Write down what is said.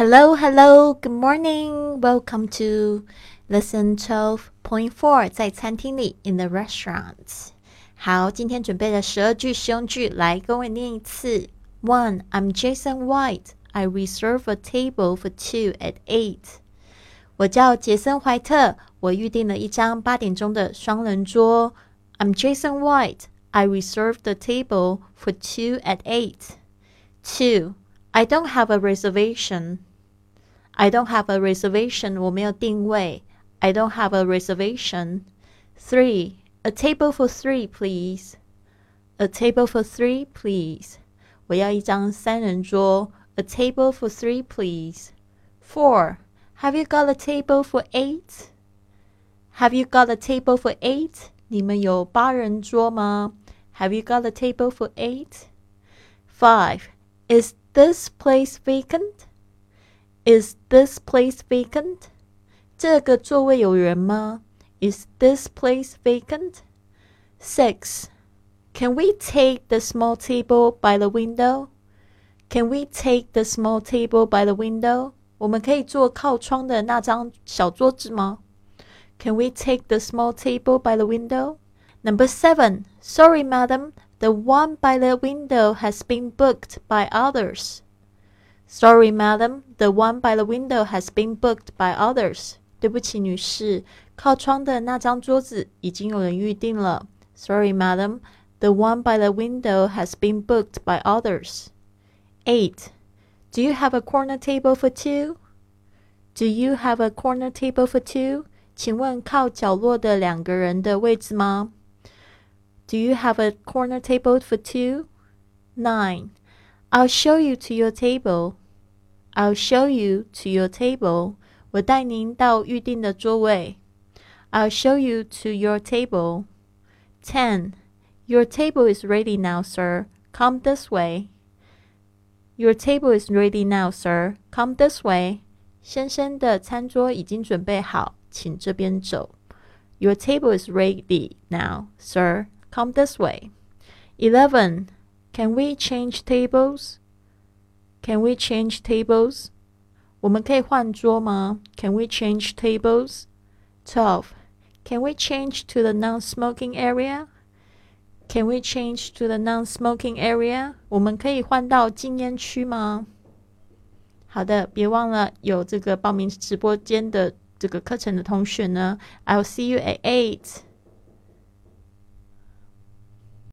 Hello, hello, good morning. Welcome to lesson twelve point four. 在餐厅里，in the restaurant. 好，今天准备了十二句实用句，来跟我念一次。One, I'm Jason White. I reserve a table for two at eight. 我叫杰森·怀特，我预定了一张八点钟的双人桌。I'm Jason White. I reserved the table for two at eight. Two. I don't have a reservation. I don't have a reservation. 我没有定位。I don't have a reservation. Three. A table for three, please. A table for three, please. 我要一张三人桌。A table for three, please. Four. Have you got a table for eight? Have you got a table for eight? 你们有八人桌吗？Have you got a table for eight? Five. Is this place vacant? Is this place vacant? 这个座位有人吗？Is this place vacant? Six. Can we take the small table by the window? Can we take the small table by the window? 我们可以坐靠窗的那张小桌子吗？Can we take the small table by the window? Number seven. Sorry, madam. The one by the window has been booked by others. Sorry, madam. The one by the window has been booked by others. 对不起，女士，靠窗的那张桌子已经有人预定了。Sorry, madam. The one by the window has been booked by others. Eight. Do you have a corner table for two? Do you have a corner table for two? 请问靠角落的两个人的位置吗？do you have a corner table for two? 9. I'll show you to your table. I'll show you to your table. 我带您到预定的座位。I'll show you to your table. 10. Your table is ready now, sir. Come this way. Your table is ready now, sir. Come this way. 先生的餐桌已经准备好，请这边走。Your table is ready now, sir. Come this way. 11. Can we change tables? Can we change tables? 我们可以换桌吗？Can we change tables? 12. Can we change to the non-smoking area? Can we change to the non-smoking area? 我们可以换到禁烟区吗？好的，别忘了有这个报名直播间的这个课程的同学呢。I'll see you at eight.